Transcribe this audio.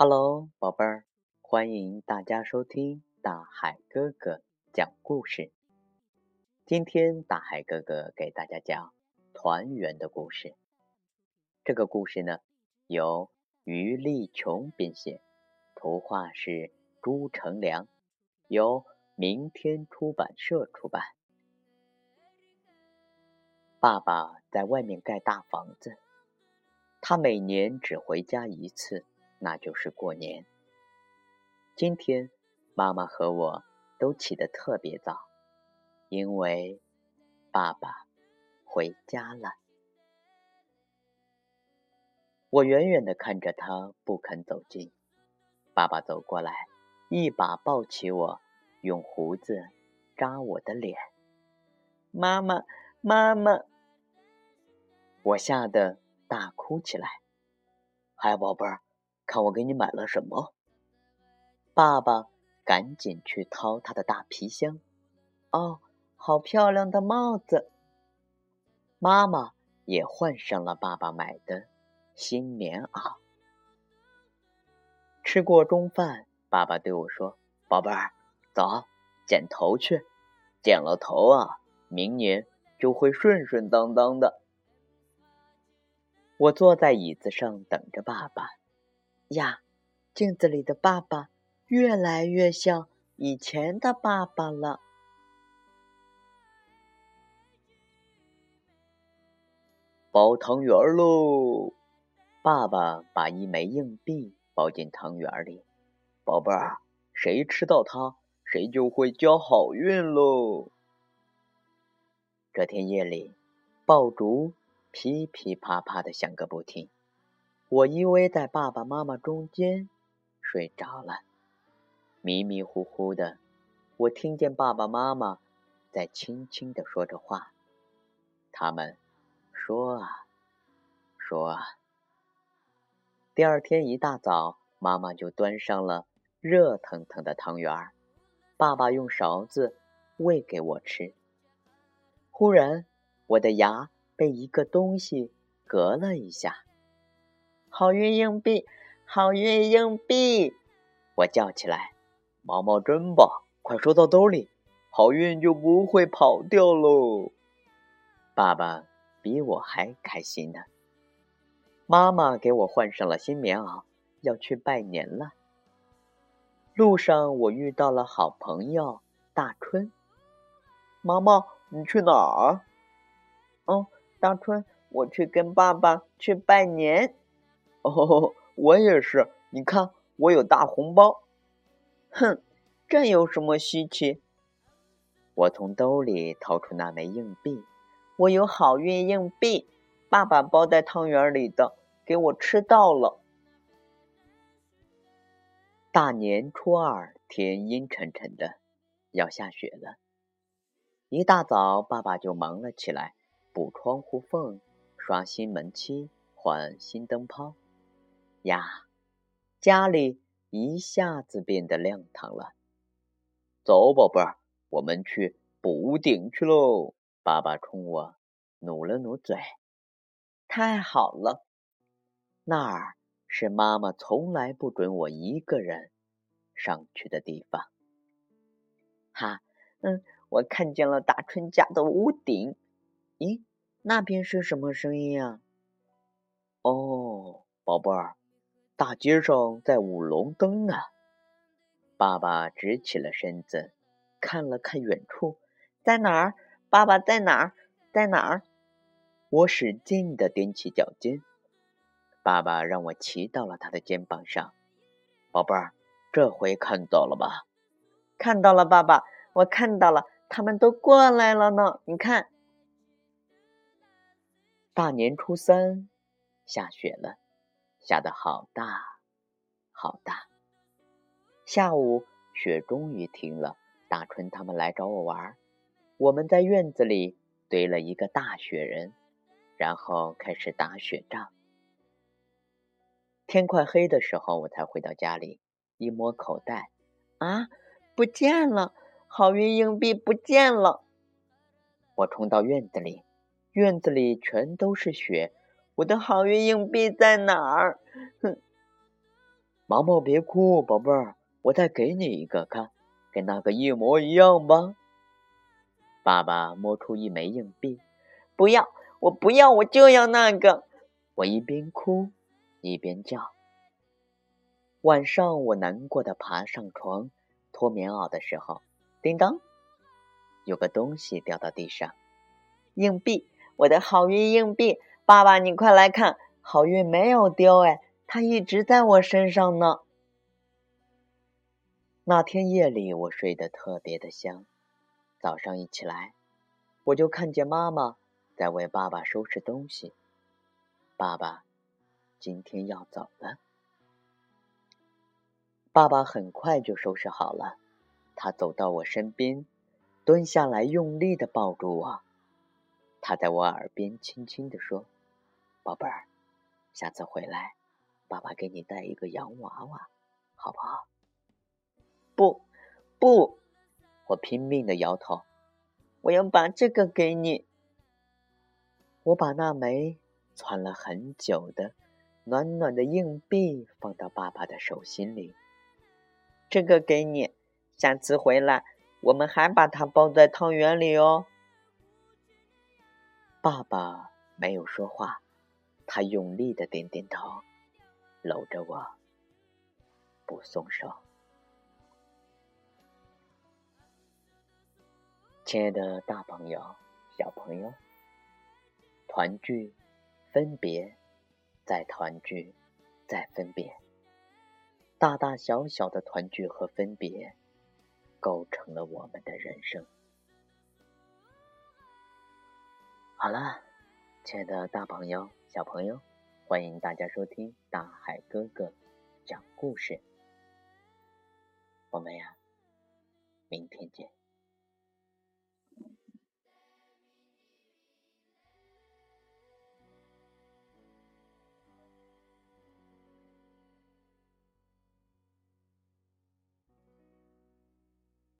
Hello，宝贝儿，欢迎大家收听大海哥哥讲故事。今天大海哥哥给大家讲团圆的故事。这个故事呢，由于丽琼编写，图画是朱成良，由明天出版社出版。爸爸在外面盖大房子，他每年只回家一次。那就是过年。今天，妈妈和我都起得特别早，因为爸爸回家了。我远远的看着他不肯走近，爸爸走过来，一把抱起我，用胡子扎我的脸。妈妈，妈妈！我吓得大哭起来。嗨，宝贝儿。看我给你买了什么！爸爸赶紧去掏他的大皮箱。哦，好漂亮的帽子！妈妈也换上了爸爸买的新棉袄。吃过中饭，爸爸对我说：“宝贝儿，走，剪头去。剪了头啊，明年就会顺顺当当的。”我坐在椅子上等着爸爸。呀，镜子里的爸爸越来越像以前的爸爸了。包汤圆喽！爸爸把一枚硬币包进汤圆里，宝贝儿，谁吃到它，谁就会交好运喽。这天夜里，爆竹噼噼啪啪的响个不停。我依偎在爸爸妈妈中间，睡着了。迷迷糊糊的，我听见爸爸妈妈在轻轻的说着话。他们说啊，说啊。第二天一大早，妈妈就端上了热腾腾的汤圆儿，爸爸用勺子喂给我吃。忽然，我的牙被一个东西隔了一下。好运硬币，好运硬币！我叫起来：“毛毛真棒，快收到兜里，好运就不会跑掉喽！”爸爸比我还开心呢。妈妈给我换上了新棉袄，要去拜年了。路上我遇到了好朋友大春。毛毛，你去哪儿？哦，大春，我去跟爸爸去拜年。哦，我也是。你看，我有大红包。哼，这有什么稀奇？我从兜里掏出那枚硬币，我有好运硬币，爸爸包在汤圆里的，给我吃到了。大年初二，天阴沉沉的，要下雪了。一大早，爸爸就忙了起来，补窗户缝，刷新门漆，换新灯泡。呀，家里一下子变得亮堂了。走，宝贝儿，我们去补屋顶去喽！爸爸冲我努了努嘴。太好了，那儿是妈妈从来不准我一个人上去的地方。哈，嗯，我看见了大春家的屋顶。咦，那边是什么声音呀？哦，宝贝儿。大街上在舞龙灯呢。爸爸直起了身子，看了看远处，在哪儿？爸爸在哪儿？在哪儿？我使劲的踮起脚尖，爸爸让我骑到了他的肩膀上。宝贝儿，这回看到了吧？看到了，爸爸，我看到了，他们都过来了呢。你看，大年初三，下雪了。下的好大，好大。下午雪终于停了，大春他们来找我玩。我们在院子里堆了一个大雪人，然后开始打雪仗。天快黑的时候，我才回到家里，一摸口袋，啊，不见了！好运硬币不见了！我冲到院子里，院子里全都是雪。我的好运硬币在哪儿？哼！毛毛别哭，宝贝儿，我再给你一个，看，跟那个一模一样吧。爸爸摸出一枚硬币，不要，我不要，我就要那个。我一边哭一边叫。晚上，我难过的爬上床脱棉袄的时候，叮当，有个东西掉到地上，硬币，我的好运硬币。爸爸，你快来看，好运没有丢，哎，它一直在我身上呢。那天夜里，我睡得特别的香。早上一起来，我就看见妈妈在为爸爸收拾东西。爸爸今天要走了。爸爸很快就收拾好了，他走到我身边，蹲下来，用力的抱住我。他在我耳边轻轻地说：“宝贝儿，下次回来，爸爸给你带一个洋娃娃，好不好？”“不，不。”我拼命的摇头，我要把这个给你。我把那枚攒了很久的暖暖的硬币放到爸爸的手心里。这个给你，下次回来我们还把它包在汤圆里哦。爸爸没有说话，他用力的点点头，搂着我不松手。亲爱的大朋友、小朋友，团聚、分别、再团聚、再分别，大大小小的团聚和分别，构成了我们的人生。好了，亲爱的大朋友、小朋友，欢迎大家收听大海哥哥讲故事。我们呀，明天见。